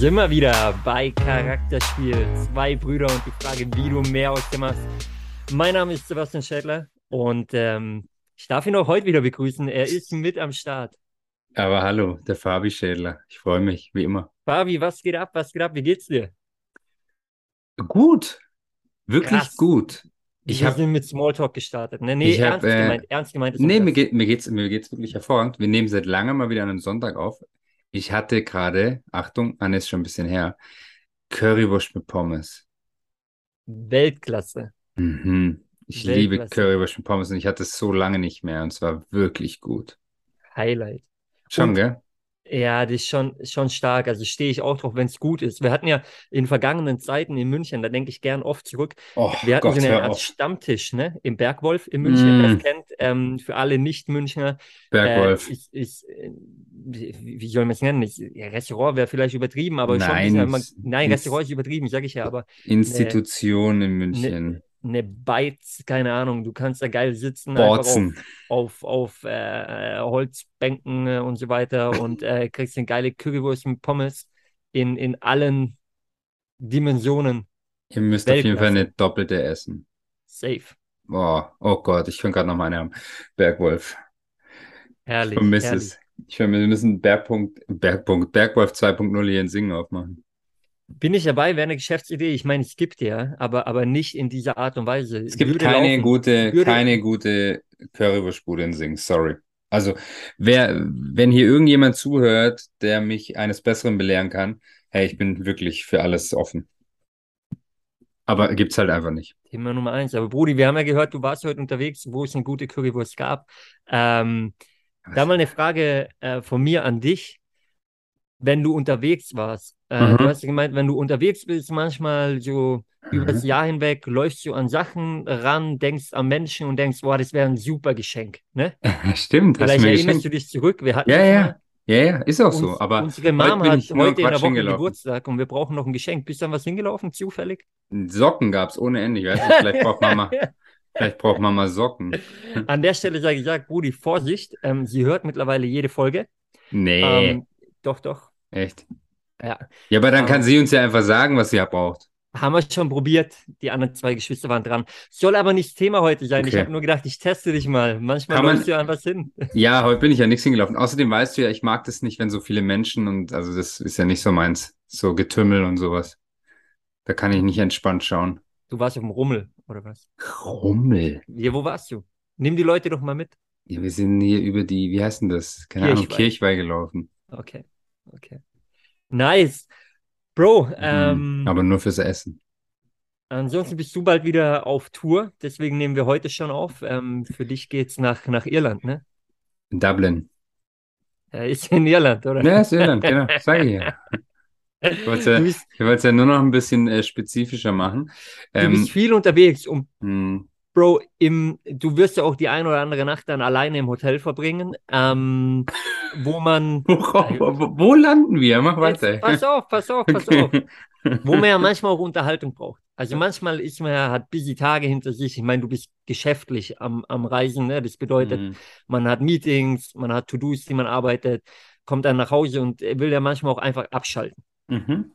Sind wir wieder bei Charakterspiel. Zwei Brüder und die Frage, wie du mehr aus dem machst. Mein Name ist Sebastian Schädler und ähm, ich darf ihn auch heute wieder begrüßen. Er ist mit am Start. Aber hallo, der Fabi Schädler. Ich freue mich, wie immer. Fabi, was geht ab? Was geht ab? Wie geht's dir? Gut, wirklich Krass. gut. Ich habe, mit Smalltalk gestartet. Ne? Nee, ich hab, ernst äh, gemeint. Ernst gemeint ist nee, mir geht, mir geht's, mir geht's wirklich hervorragend. Wir nehmen seit langem mal wieder einen Sonntag auf. Ich hatte gerade, Achtung, Anne ist schon ein bisschen her, Currywurst mit Pommes. Weltklasse. Mhm. Ich liebe Weltklasse. Currywurst mit Pommes und ich hatte es so lange nicht mehr und es war wirklich gut. Highlight. Schon, Und- gell? Ja, das ist schon, schon stark. Also stehe ich auch drauf, wenn es gut ist. Wir hatten ja in vergangenen Zeiten in München, da denke ich gern oft zurück, Oh Wir hatten Gott, so eine Art auf. Stammtisch, ne? Im Bergwolf in München, wer Mm. es kennt. Ähm, für alle Nicht-Münchner. Bergwolf. Äh, ist, äh, wie, wie soll man es nennen? Ist, ja, Restaurant wäre vielleicht übertrieben, aber schon ein Nein, man, es- nein, es- Restaurant ist übertrieben, sage ich ja, aber Institution in München. Eine Beiz, keine Ahnung, du kannst da geil sitzen, Borzen. auf, auf, auf äh, Holzbänken äh, und so weiter und äh, kriegst eine geile Currywurst mit Pommes in, in allen Dimensionen. Ihr müsst auf jeden Fall Weltklasse. eine doppelte essen. Safe. Oh, oh Gott, ich könnte gerade noch meine haben. Bergwolf. Ich Herrlich. vermisse herrlich. es. Ich vermisse, wir müssen Bergpunkt, Bergpunkt, Bergwolf 2.0 hier in Singen aufmachen. Bin ich dabei, wäre eine Geschäftsidee. Ich meine, es gibt ja, aber, aber nicht in dieser Art und Weise. Es gibt Würde keine laufen. gute, Würde- keine gute Currywurstbude in Singen, sorry. Also, wer, wenn hier irgendjemand zuhört, der mich eines Besseren belehren kann, hey, ich bin wirklich für alles offen. Aber gibt's halt einfach nicht. Thema Nummer eins. Aber Brudi, wir haben ja gehört, du warst heute unterwegs, wo es eine gute Currywurst gab. Ähm, da mal eine Frage äh, von mir an dich. Wenn du unterwegs warst, äh, Mhm. du hast ja gemeint, wenn du unterwegs bist, manchmal so über das Mhm. Jahr hinweg, läufst du an Sachen ran, denkst an Menschen und denkst, boah, das wäre ein super Geschenk. Ne? Stimmt, hast du Vielleicht erinnerst geschenkt. du dich zurück. Wir hatten Ja, ja. Ja, ja, ist auch so. Uns, Aber unsere bin hat heute in der Woche. Geburtstag und wir brauchen noch ein Geschenk. Bist du an was hingelaufen, zufällig? Socken gab's ohne Ende. Ich weiß nicht, vielleicht braucht Mama, vielleicht braucht Mama Socken. An der Stelle sage ich, sag, Brudi, Vorsicht, ähm, sie hört mittlerweile jede Folge. Nee, Ähm, doch, doch. echt. Ja. Ja, aber dann Ähm, kann sie uns ja einfach sagen, was sie ja braucht. Haben wir schon probiert. Die anderen zwei Geschwister waren dran. Soll aber nicht Thema heute sein. Ich Okay. habe nur gedacht, ich teste dich mal. Manchmal man- läufst du an was hin. Ja, heute bin ich ja nichts hingelaufen. Außerdem weißt du ja, ich mag das nicht, wenn so viele Menschen und also das ist ja nicht so meins. So Getümmel und sowas. Da kann ich nicht entspannt schauen. Du warst auf dem Rummel, oder was? Rummel. Ja, wo warst du? Nimm die Leute doch mal mit. Ja, wir sind hier über die, wie heißt denn das? Keine Ahnung, Kirchweih. Kirchweih gelaufen. Okay, okay. Nice. Bro, ähm, Mhm. Aber nur fürs Essen. ansonsten bist du bald wieder auf Tour. Deswegen nehmen wir heute schon auf. Ähm, für dich geht's nach, nach Irland, ne? In Dublin. Äh, ist in Irland, oder? Ja, ist Irland, genau. Sag ich ja. Ich wollte Du es ja nur noch ein bisschen äh, spezifischer machen. du Ähm, bist viel unterwegs und mh, Bro, im, du wirst ja auch die ein oder andere Nacht dann alleine im Hotel verbringen, ähm, wo man, wo, wo, wo landen wir? Mach jetzt, weiter. pass auf, pass auf, pass auf, wo man ja manchmal auch Unterhaltung braucht. Also manchmal ist man ja, hat busy Tage hinter sich. Ich meine, du bist geschäftlich am, am Reisen, ne? Das bedeutet, Mhm. man hat Meetings, man hat To-Dos, die man arbeitet, kommt dann nach Hause und will ja manchmal auch einfach abschalten. Mhm.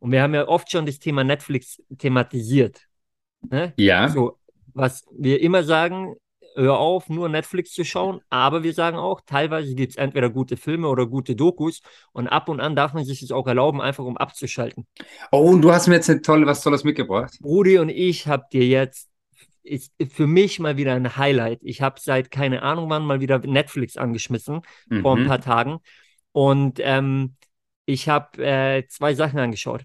Und wir haben ja oft schon das Thema Netflix thematisiert. Ne? Ja, So, was wir immer sagen, hör auf, nur Netflix zu schauen, aber wir sagen auch, teilweise gibt es entweder gute Filme oder gute Dokus und ab und an darf man sich es auch erlauben, einfach um abzuschalten. Oh, und du hast mir jetzt eine tolle, was Tolles mitgebracht. Rudi und ich habt dir jetzt, ist für mich mal wieder ein Highlight. Ich habe seit keine Ahnung wann mal wieder Netflix angeschmissen, vor ein Mhm. paar Tagen. Und ähm, ich habe äh, zwei Sachen angeschaut.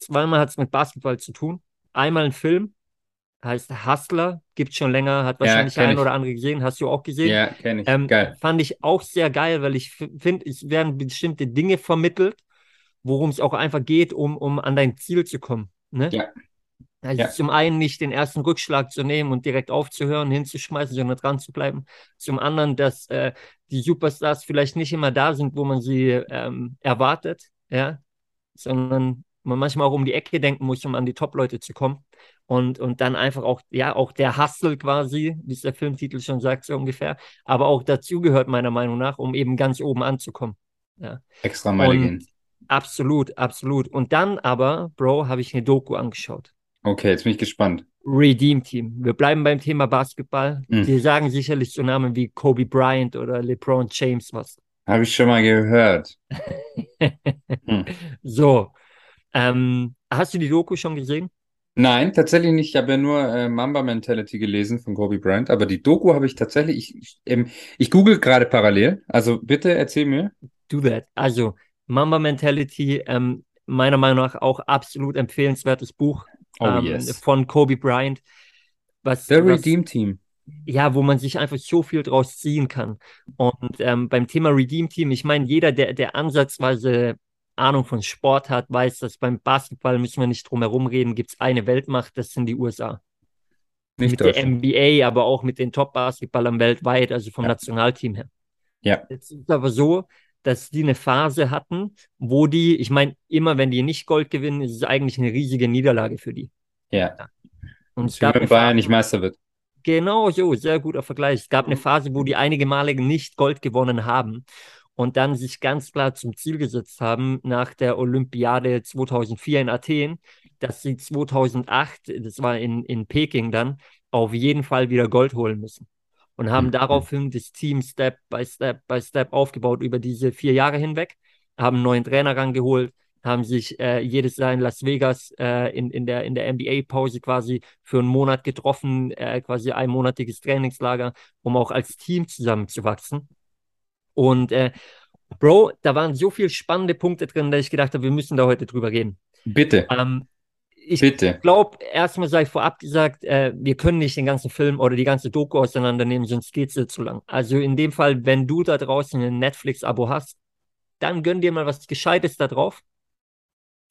Zweimal hat es mit Basketball zu tun. Einmal ein Film, heißt Hustler, gibt schon länger, hat Ja, wahrscheinlich kenn ein ich. oder andere gesehen. Hast du auch gesehen? Ja, kenne ich. Ähm, Geil. Fand ich auch sehr geil, weil ich finde, es werden bestimmte Dinge vermittelt, worum es auch einfach geht, um, um an dein Ziel zu kommen. Ne? Ja. Also Ja. zum einen nicht den ersten Rückschlag zu nehmen und direkt aufzuhören, hinzuschmeißen, sondern dran zu bleiben. Zum anderen, dass äh, die Superstars vielleicht nicht immer da sind, wo man sie ähm, erwartet, ja, sondern man manchmal auch um die Ecke denken muss, um an die Top-Leute zu kommen. Und, und dann einfach auch, ja, auch der Hustle quasi, wie es der Filmtitel schon sagt, so ungefähr, aber auch dazu gehört meiner Meinung nach, um eben ganz oben anzukommen. Ja. Extra Meile Und gehen. Absolut, absolut. Und dann aber, Bro, habe ich eine Doku angeschaut. Okay, jetzt bin ich gespannt. Redeem Team. Wir bleiben beim Thema Basketball. Hm. Die sagen sicherlich so Namen wie Kobe Bryant oder LeBron James was. Habe ich schon mal gehört. Hm. So, ähm, hast du die Doku schon gesehen? Nein, tatsächlich nicht. Ich habe ja nur äh, Mamba Mentality gelesen von Kobe Bryant, aber die Doku habe ich tatsächlich. Ich, ich, ähm, ich google gerade parallel. Also bitte erzähl mir. Do that. Also, Mamba Mentality, ähm, meiner Meinung nach auch absolut empfehlenswertes Buch Oh, ähm, yes. von Kobe Bryant. Was, The was, Redeem Team. ja, wo man sich einfach so viel draus ziehen kann. Und ähm, beim Thema Redeem Team, ich meine, jeder, der, der ansatzweise Ahnung von Sport hat, weiß, dass beim Basketball müssen wir nicht drum herum reden, gibt es eine Weltmacht, das sind die USA. Nicht mit der. NBA, aber auch mit den Top-Basketballern weltweit, also vom Ja. Nationalteam her. Ja. Jetzt ist aber so, dass die eine Phase hatten, wo die, ich meine, immer wenn die nicht Gold gewinnen, ist es eigentlich eine riesige Niederlage für die. Ja. Und Das es gab wenn Bayern Phase, nicht Meister wird. Genau so, sehr guter Vergleich. Es gab eine Phase, wo die einige Male nicht Gold gewonnen haben und dann sich ganz klar zum Ziel gesetzt haben, nach der Olympiade 2004 in Athen, dass sie 2008, das war in, in Peking dann, auf jeden Fall wieder Gold holen müssen. Und haben Mhm. daraufhin das Team Step by Step by Step aufgebaut über diese vier Jahre hinweg, haben einen neuen Trainer rangeholt, haben sich äh, jedes Jahr in Las Vegas äh, in, in der, in der NBA-Pause quasi für einen Monat getroffen, äh, quasi ein monatiges Trainingslager, um auch als Team zusammenzuwachsen. Und äh, Bro, da waren so viele spannende Punkte drin, dass ich gedacht habe, wir müssen da heute drüber reden. Bitte, Ähm, ich glaube, erstmal sei vorab gesagt, äh, wir können nicht den ganzen Film oder die ganze Doku auseinandernehmen, sonst geht's dir zu lang. Also in dem Fall, wenn du da draußen ein Netflix-Abo hast, dann gönn dir mal was Gescheites da drauf.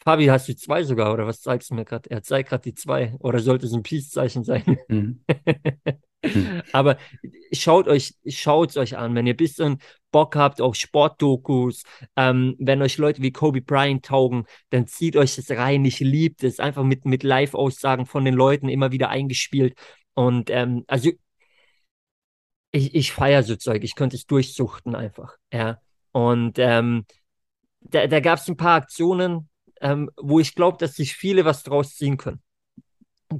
Fabi, hast du zwei sogar, oder was zeigst du mir gerade? Er zeigt gerade die zwei. Oder sollte es ein Peace-Zeichen sein? Mhm. Hm. Aber schaut euch, schaut euch an, wenn ihr ein bisschen Bock habt auf Sportdokus, ähm, wenn euch Leute wie Kobe Bryant taugen, dann zieht euch das rein. Ich liebe das, einfach mit, mit Live-Aussagen von den Leuten immer wieder eingespielt. Und ähm, also ich, ich feiere so Zeug, ich könnte es durchsuchten einfach. Ja. Und ähm, da, da gab es ein paar Aktionen, ähm, wo ich glaube, dass sich viele was draus ziehen können.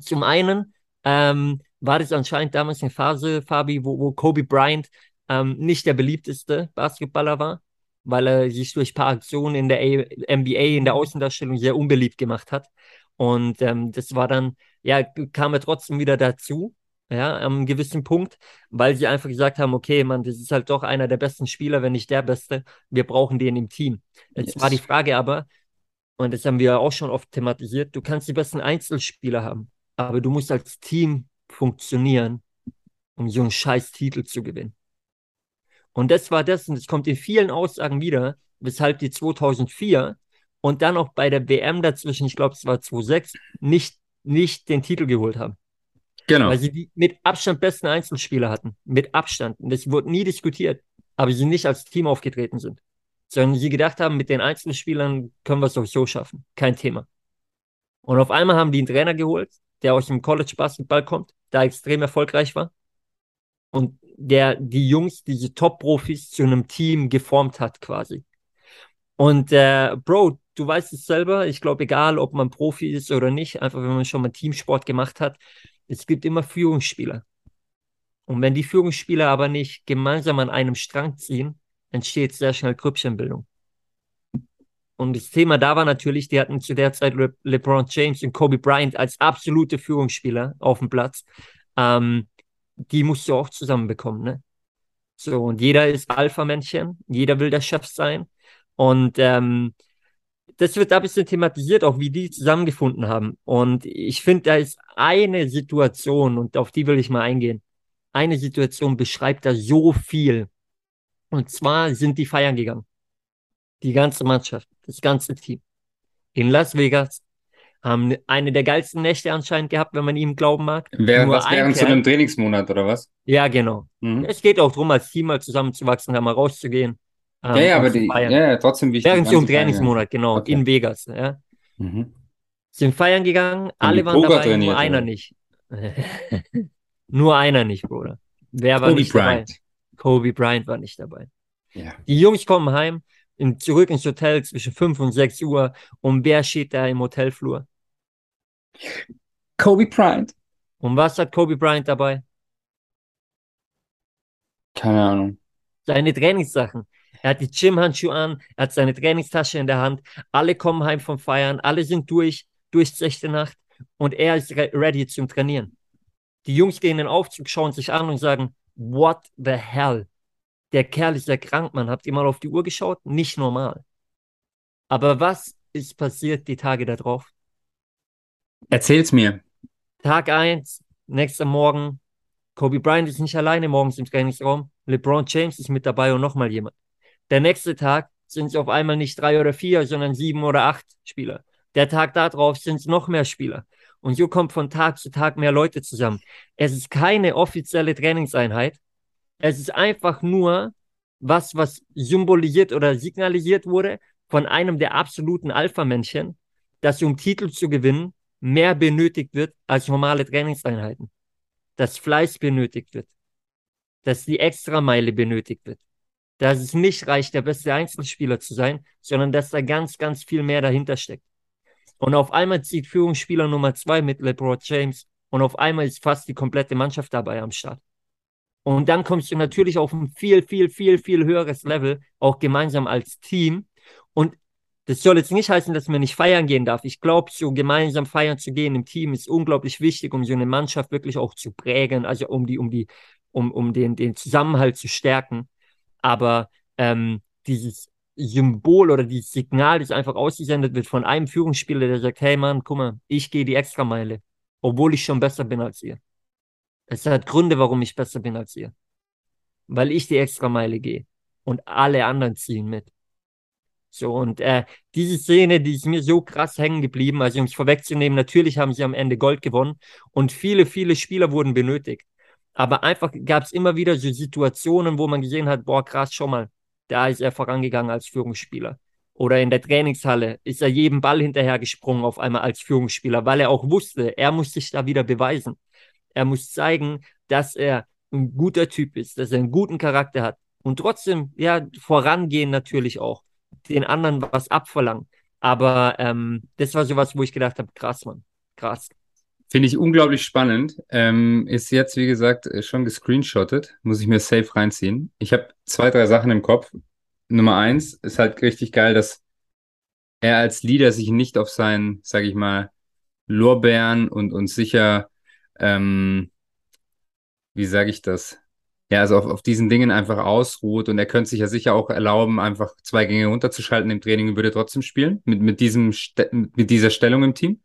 Zum einen ähm, war das anscheinend damals eine Phase, Fabi, wo, wo Kobe Bryant ähm, nicht der beliebteste Basketballer war, weil er sich durch ein paar Aktionen in der A NBA, in der Außendarstellung sehr unbeliebt gemacht hat. Und ähm, das war dann, ja, kam er trotzdem wieder dazu, ja, am gewissen Punkt, weil sie einfach gesagt haben, okay, Mann, das ist halt doch einer der besten Spieler, wenn nicht der Beste. Wir brauchen den im Team. Jetzt Yes. war die Frage aber, und das haben wir auch schon oft thematisiert, du kannst die besten Einzelspieler haben, aber du musst als Team funktionieren, um so einen scheiß Titel zu gewinnen. Und das war das, und es kommt in vielen Aussagen wieder, weshalb die 2004 und dann auch bei der WM dazwischen, ich glaube, es war 2006, nicht, nicht den Titel geholt haben. Genau. Weil sie die mit Abstand besten Einzelspieler hatten. Mit Abstand. Und das wurde nie diskutiert. Aber sie nicht als Team aufgetreten sind. Sondern sie gedacht haben, mit den Einzelspielern können wir es sowieso schaffen. Kein Thema. Und auf einmal haben die einen Trainer geholt, der aus dem College Basketball kommt, da extrem erfolgreich war. Und der die Jungs, diese Top-Profis zu einem Team geformt hat, quasi. Und äh, Bro, du weißt es selber, ich glaube, egal, ob man Profi ist oder nicht, einfach wenn man schon mal Teamsport gemacht hat, es gibt immer Führungsspieler. Und wenn die Führungsspieler aber nicht gemeinsam an einem Strang ziehen, entsteht sehr schnell Grüppchenbildung. Und das Thema da war natürlich, die hatten zu der Zeit Le LeBron James und Kobe Bryant als absolute Führungsspieler auf dem Platz. Ähm, die musst du auch zusammenbekommen, ne? So, und jeder ist Alpha-Männchen, jeder will der Chef sein. Und ähm, das wird da ein bisschen thematisiert, auch wie die zusammengefunden haben. Und ich finde, da ist eine Situation, und auf die will ich mal eingehen. Eine Situation beschreibt da so viel. Und zwar sind die feiern gegangen. Die ganze Mannschaft, das ganze Team. In Las Vegas haben eine der geilsten Nächte anscheinend gehabt, wenn man ihm glauben mag. Nur was während zu einem Trainingsmonat oder was? Ja, genau. Mhm. Es geht auch darum, als Team mal zusammenzuwachsen, da mal rauszugehen. ähm, Ja, ja, aber zu die, ja, ja, trotzdem wichtig. Während einem Tage. Trainingsmonat, genau, Okay. in Vegas. Ja. Mhm. Sind feiern gegangen, alle waren Poker dabei, trainiert, nur einer oder? nicht. nur einer nicht, Bruder. Wer war Kobe nicht Bryant. dabei? Kobe Bryant war nicht dabei. Ja. Die Jungs kommen heim in, zurück ins Hotel zwischen 5 und 6 Uhr und wer steht da im Hotelflur? Kobe Bryant. Und was hat Kobe Bryant dabei? Keine Ahnung. Seine Trainingssachen. Er hat die Gymhandschuhe an, er hat seine Trainingstasche in der Hand. Alle kommen heim vom Feiern, alle sind durch, durch die Nacht und er ist re ready zum Trainieren. Die Jungs gehen in den Aufzug, schauen sich an und sagen, what the hell? Der Kerl ist ja krank, man. Habt ihr mal auf die Uhr geschaut? Nicht normal. Aber was ist passiert die Tage darauf? Erzähl's mir. Tag 1, nächster Morgen. Kobe Bryant ist nicht alleine morgens im Trainingsraum. LeBron James ist mit dabei und nochmal jemand. Der nächste Tag sind es auf einmal nicht drei oder vier, sondern sieben oder acht Spieler. Der Tag darauf sind es noch mehr Spieler. Und so kommt von Tag zu Tag mehr Leute zusammen. Es ist keine offizielle Trainingseinheit. Es ist einfach nur was, was symbolisiert oder signalisiert wurde von einem der absoluten Alpha-Männchen, dass um Titel zu gewinnen mehr benötigt wird als normale Trainingseinheiten. Dass Fleiß benötigt wird. Dass die Extrameile benötigt wird dass es nicht reicht, der beste Einzelspieler zu sein, sondern dass da ganz, ganz viel mehr dahinter steckt. Und auf einmal zieht Führungsspieler Nummer zwei mit LeBron James und auf einmal ist fast die komplette Mannschaft dabei am Start. Und dann kommst du natürlich auf ein viel, viel, viel, viel höheres Level, auch gemeinsam als Team. Und das soll jetzt nicht heißen, dass man nicht feiern gehen darf. Ich glaube, so gemeinsam feiern zu gehen im Team ist unglaublich wichtig, um so eine Mannschaft wirklich auch zu prägen, also um die, um die, um, um den, den Zusammenhalt zu stärken aber ähm, dieses Symbol oder dieses Signal, das einfach ausgesendet wird von einem Führungsspieler, der sagt, hey Mann, guck mal, ich gehe die Extrameile, obwohl ich schon besser bin als ihr. Es hat Gründe, warum ich besser bin als ihr. Weil ich die Extrameile gehe und alle anderen ziehen mit. So, und äh, diese Szene, die ist mir so krass hängen geblieben, also um es vorwegzunehmen, natürlich haben sie am Ende Gold gewonnen und viele, viele Spieler wurden benötigt. Aber einfach gab es immer wieder so Situationen, wo man gesehen hat, boah, krass, schon mal, da ist er vorangegangen als Führungsspieler. Oder in der Trainingshalle ist er jedem Ball hinterhergesprungen auf einmal als Führungsspieler, weil er auch wusste, er muss sich da wieder beweisen. Er muss zeigen, dass er ein guter Typ ist, dass er einen guten Charakter hat. Und trotzdem, ja, vorangehen natürlich auch. Den anderen was abverlangen. Aber ähm, das war sowas, wo ich gedacht habe, krass, Mann. Krass. Finde ich unglaublich spannend. Ähm, ist jetzt, wie gesagt, äh, schon gescreenshottet. Muss ich mir safe reinziehen. Ich habe zwei, drei Sachen im Kopf. Nummer eins ist halt richtig geil, dass er als Leader sich nicht auf seinen, sag ich mal, Lorbeeren und, und sicher, ähm, wie sage ich das? Ja, also auf, auf diesen Dingen einfach ausruht und er könnte sich ja sicher auch erlauben, einfach zwei Gänge runterzuschalten im Training und würde trotzdem spielen mit, mit, diesem, mit dieser Stellung im Team.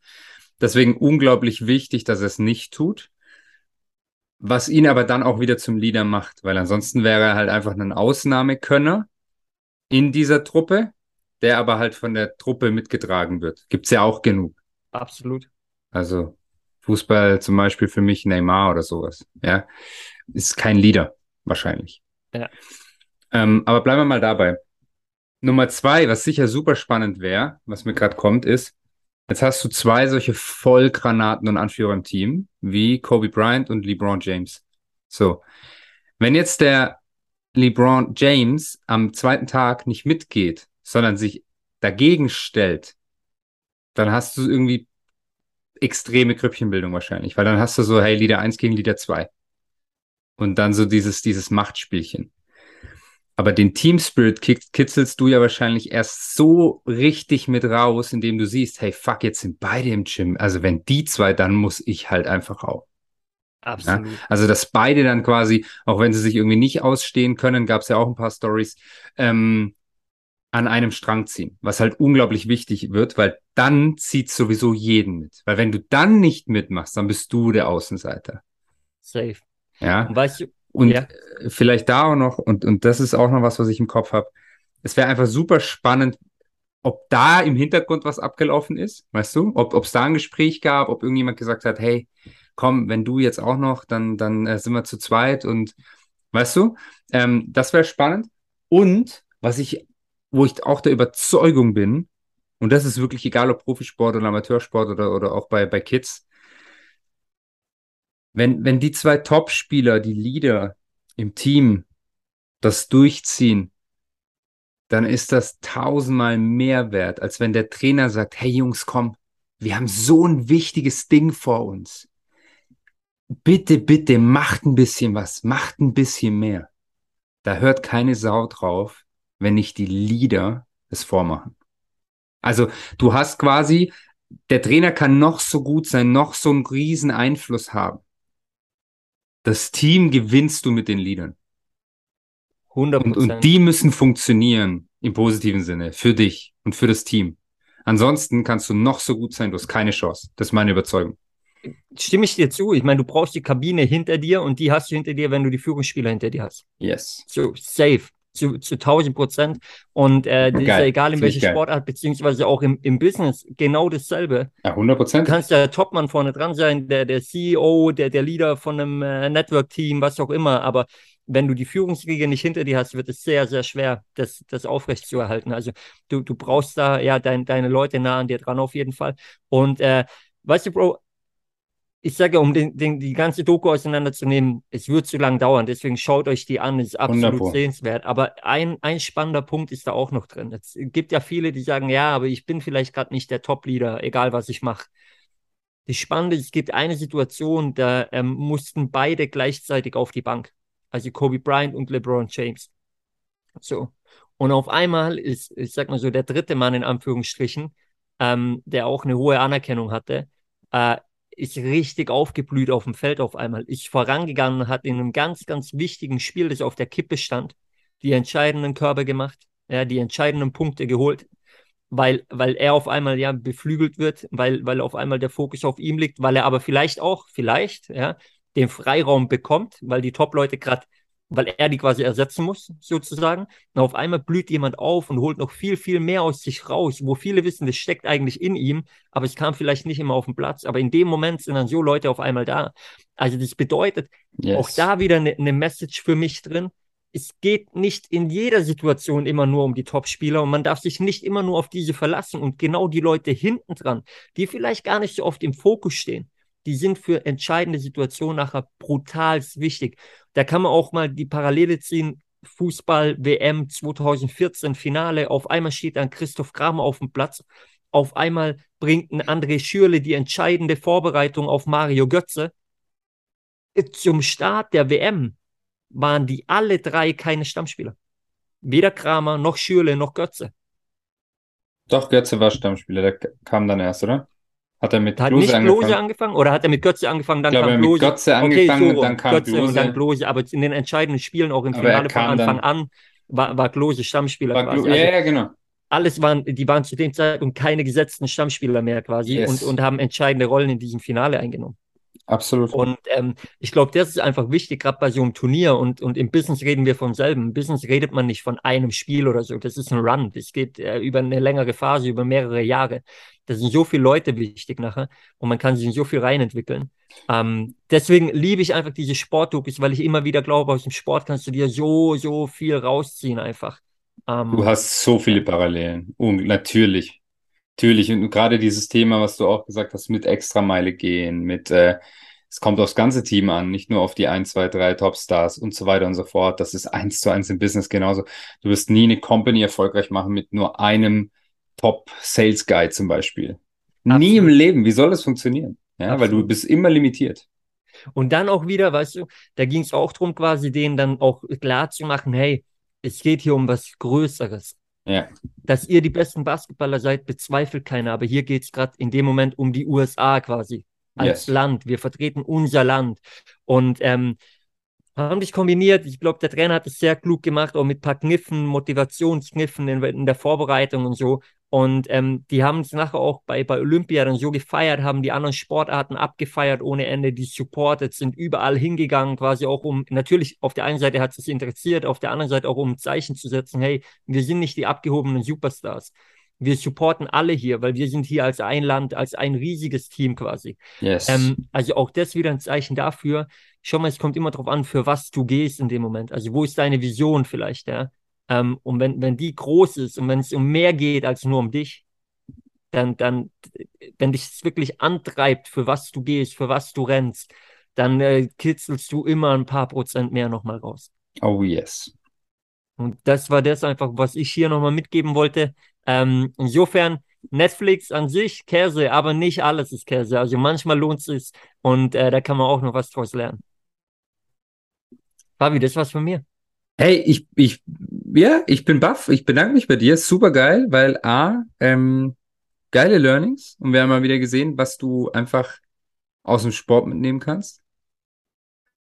Deswegen unglaublich wichtig, dass er es nicht tut. Was ihn aber dann auch wieder zum Leader macht, weil ansonsten wäre er halt einfach ein Ausnahmekönner in dieser Truppe, der aber halt von der Truppe mitgetragen wird. Gibt's ja auch genug. Absolut. Also Fußball zum Beispiel für mich Neymar oder sowas. Ja, ist kein Leader wahrscheinlich. Ja. Ähm, aber bleiben wir mal dabei. Nummer zwei, was sicher super spannend wäre, was mir gerade kommt, ist, Jetzt hast du zwei solche Vollgranaten und Anführer im Team, wie Kobe Bryant und LeBron James. So. Wenn jetzt der LeBron James am zweiten Tag nicht mitgeht, sondern sich dagegen stellt, dann hast du irgendwie extreme Krüppchenbildung wahrscheinlich, weil dann hast du so, hey, Leader 1 gegen Leader 2. Und dann so dieses, dieses Machtspielchen. Aber den Team Spirit kitzelst du ja wahrscheinlich erst so richtig mit raus, indem du siehst, hey, fuck, jetzt sind beide im Gym. Also wenn die zwei, dann muss ich halt einfach auch. Absolut. Ja? Also dass beide dann quasi, auch wenn sie sich irgendwie nicht ausstehen können, gab es ja auch ein paar Stories, ähm, an einem Strang ziehen, was halt unglaublich wichtig wird, weil dann zieht sowieso jeden mit. Weil wenn du dann nicht mitmachst, dann bist du der Außenseiter. Safe. Ja. Und du, und ja. vielleicht da auch noch, und, und das ist auch noch was, was ich im Kopf habe. Es wäre einfach super spannend, ob da im Hintergrund was abgelaufen ist, weißt du? Ob es da ein Gespräch gab, ob irgendjemand gesagt hat, hey, komm, wenn du jetzt auch noch, dann, dann äh, sind wir zu zweit und weißt du, ähm, das wäre spannend. Und was ich, wo ich auch der Überzeugung bin, und das ist wirklich egal, ob Profisport oder Amateursport oder, oder auch bei, bei Kids, wenn, wenn die zwei Top-Spieler, die Leader im Team, das durchziehen, dann ist das tausendmal mehr wert, als wenn der Trainer sagt, hey Jungs, komm, wir haben so ein wichtiges Ding vor uns. Bitte, bitte, macht ein bisschen was, macht ein bisschen mehr. Da hört keine Sau drauf, wenn nicht die Leader es vormachen. Also du hast quasi, der Trainer kann noch so gut sein, noch so einen riesen Einfluss haben. Das Team gewinnst du mit den Leadern. 100%. Und, und die müssen funktionieren im positiven Sinne für dich und für das Team. Ansonsten kannst du noch so gut sein, du hast keine Chance. Das ist meine Überzeugung. Stimme ich dir zu. Ich meine, du brauchst die Kabine hinter dir und die hast du hinter dir, wenn du die Führungsspieler hinter dir hast. Yes. So, safe zu, zu 1000 Prozent. Und äh, das ist ja egal, in welcher Sportart, beziehungsweise auch im, im Business, genau dasselbe. Ja, 100 Prozent. Du kannst der Topmann vorne dran sein, der, der CEO, der, der Leader von einem äh, Network-Team, was auch immer. Aber wenn du die Führungsriege nicht hinter dir hast, wird es sehr, sehr schwer, das, das aufrecht zu erhalten. Also du, du brauchst da ja dein, deine Leute nah an dir dran auf jeden Fall. Und äh, weißt du, Bro, ich sage, um den, den, die ganze Doku auseinanderzunehmen, es wird zu lang dauern. Deswegen schaut euch die an, es ist absolut Wunderbar. sehenswert. Aber ein, ein spannender Punkt ist da auch noch drin. Es gibt ja viele, die sagen, ja, aber ich bin vielleicht gerade nicht der Top-Leader, egal was ich mache. Das Spannende ist, es gibt eine Situation, da ähm, mussten beide gleichzeitig auf die Bank. Also Kobe Bryant und LeBron James. So. Und auf einmal ist, ich sag mal so, der dritte Mann in Anführungsstrichen, ähm, der auch eine hohe Anerkennung hatte, äh, ist richtig aufgeblüht auf dem Feld auf einmal. Ist vorangegangen, hat in einem ganz, ganz wichtigen Spiel, das auf der Kippe stand, die entscheidenden Körbe gemacht, ja, die entscheidenden Punkte geholt, weil, weil er auf einmal ja beflügelt wird, weil, weil auf einmal der Fokus auf ihm liegt, weil er aber vielleicht auch, vielleicht, ja, den Freiraum bekommt, weil die Top-Leute gerade weil er die quasi ersetzen muss, sozusagen. Und auf einmal blüht jemand auf und holt noch viel, viel mehr aus sich raus, wo viele wissen, das steckt eigentlich in ihm, aber es kam vielleicht nicht immer auf den Platz. Aber in dem Moment sind dann so Leute auf einmal da. Also das bedeutet, yes. auch da wieder eine ne Message für mich drin. Es geht nicht in jeder Situation immer nur um die Top-Spieler und man darf sich nicht immer nur auf diese verlassen und genau die Leute hinten dran, die vielleicht gar nicht so oft im Fokus stehen die sind für entscheidende Situationen nachher brutal wichtig. Da kann man auch mal die Parallele ziehen. Fußball WM 2014 Finale. Auf einmal steht dann Christoph Kramer auf dem Platz. Auf einmal bringt ein André Schürle die entscheidende Vorbereitung auf Mario Götze. Zum Start der WM waren die alle drei keine Stammspieler. Weder Kramer noch Schürle noch Götze. Doch, Götze war Stammspieler, der kam dann erst, oder? Hat er mit hat Klose nicht angefangen? Klose angefangen? Oder hat er mit Götze angefangen, dann ich glaube, kam Klose? mit Götze angefangen okay, so, dann kam Götze Klose. und dann Klose. Aber in den entscheidenden Spielen, auch im Finale von Anfang dann, an, war, war Klose Stammspieler war quasi. Also, ja, ja, genau. Alles waren, die waren zu dem Zeitpunkt keine gesetzten Stammspieler mehr quasi yes. und, und haben entscheidende Rollen in diesem Finale eingenommen. Absolut. Und ähm, ich glaube, das ist einfach wichtig, gerade bei so einem Turnier. Und, und im Business reden wir vom selben. Im Business redet man nicht von einem Spiel oder so. Das ist ein Run. Das geht äh, über eine längere Phase, über mehrere Jahre. Da sind so viele Leute wichtig nachher und man kann sich in so viel reinentwickeln. Ähm, deswegen liebe ich einfach diese Sportdokus, weil ich immer wieder glaube, aus dem Sport kannst du dir so, so viel rausziehen einfach. Ähm, du hast so viele Parallelen. Und natürlich. Natürlich, und gerade dieses Thema, was du auch gesagt hast, mit Extrameile gehen, mit äh, es kommt aufs ganze Team an, nicht nur auf die ein, zwei, drei Topstars und so weiter und so fort. Das ist eins zu eins im Business genauso. Du wirst nie eine Company erfolgreich machen mit nur einem Top-Sales Guy zum Beispiel. Absolut. Nie im Leben. Wie soll das funktionieren? Ja, Absolut. weil du bist immer limitiert. Und dann auch wieder, weißt du, da ging es auch darum, quasi denen dann auch klar zu machen, hey, es geht hier um was Größeres. Ja. Dass ihr die besten Basketballer seid, bezweifelt keiner. Aber hier geht es gerade in dem Moment um die USA quasi als yes. Land. Wir vertreten unser Land. Und ähm, haben dich kombiniert. Ich glaube, der Trainer hat es sehr klug gemacht, auch mit ein paar Kniffen, Motivationskniffen in, in der Vorbereitung und so. Und ähm, die haben es nachher auch bei, bei Olympia dann so gefeiert, haben die anderen Sportarten abgefeiert ohne Ende, die supported, sind überall hingegangen, quasi auch um, natürlich auf der einen Seite hat es sich interessiert, auf der anderen Seite auch um ein Zeichen zu setzen, hey, wir sind nicht die abgehobenen Superstars. Wir supporten alle hier, weil wir sind hier als ein Land, als ein riesiges Team quasi. Yes. Ähm, also auch das wieder ein Zeichen dafür. Schau mal, es kommt immer darauf an, für was du gehst in dem Moment. Also wo ist deine Vision vielleicht, ja? Ähm, und wenn, wenn die groß ist und wenn es um mehr geht als nur um dich, dann, dann, wenn dich es wirklich antreibt, für was du gehst, für was du rennst, dann äh, kitzelst du immer ein paar Prozent mehr nochmal raus. Oh yes. Und das war das einfach, was ich hier nochmal mitgeben wollte. Ähm, insofern, Netflix an sich Käse, aber nicht alles ist Käse. Also manchmal lohnt es sich und äh, da kann man auch noch was draus lernen. Fabi, das war's von mir. Hey, ich, ich, ja, ich bin baff. Ich bedanke mich bei dir. Super geil, weil A, ähm, geile Learnings und wir haben mal wieder gesehen, was du einfach aus dem Sport mitnehmen kannst.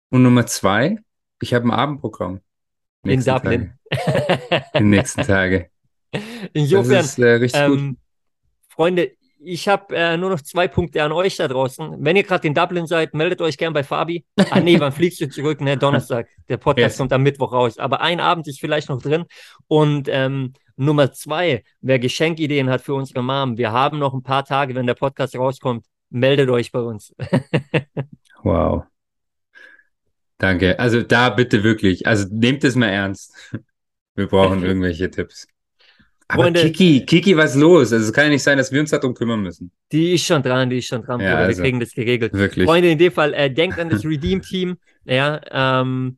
Und Nummer zwei, ich habe ein Abendprogramm. In Dublin. Tage. In nächsten Tage. Insofern, das ist, äh, richtig ähm, gut. Freunde, ich habe äh, nur noch zwei Punkte an euch da draußen. Wenn ihr gerade in Dublin seid, meldet euch gern bei Fabi. Ah nee, wann fliegst du zurück? Ne, Donnerstag. Der Podcast yes. kommt am Mittwoch raus. Aber ein Abend ist vielleicht noch drin. Und ähm, Nummer zwei, wer Geschenkideen hat für unsere Mom, wir haben noch ein paar Tage, wenn der Podcast rauskommt, meldet euch bei uns. wow. Danke. Also da bitte wirklich. Also nehmt es mal ernst. Wir brauchen irgendwelche Tipps. Aber Freunde, Kiki, Kiki, was ist los? Also es kann ja nicht sein, dass wir uns darum kümmern müssen. Die ist schon dran, die ist schon dran, ja, also, Wir kriegen das geregelt. Wirklich. Freunde, in dem Fall, äh, denkt an das Redeem-Team, ja, ähm,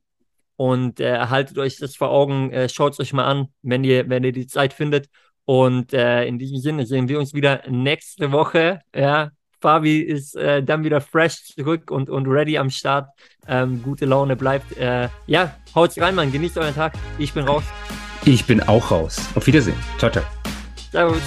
und äh, haltet euch das vor Augen, äh, schaut es euch mal an, wenn ihr, wenn ihr die Zeit findet. Und äh, in diesem Sinne sehen wir uns wieder nächste Woche, ja, Fabi ist äh, dann wieder fresh zurück und, und ready am Start. Ähm, gute Laune bleibt. Äh, ja, haut's rein, Mann. Genießt euren Tag. Ich bin raus. Ich bin auch raus. Auf Wiedersehen. Ciao, ciao. Servus.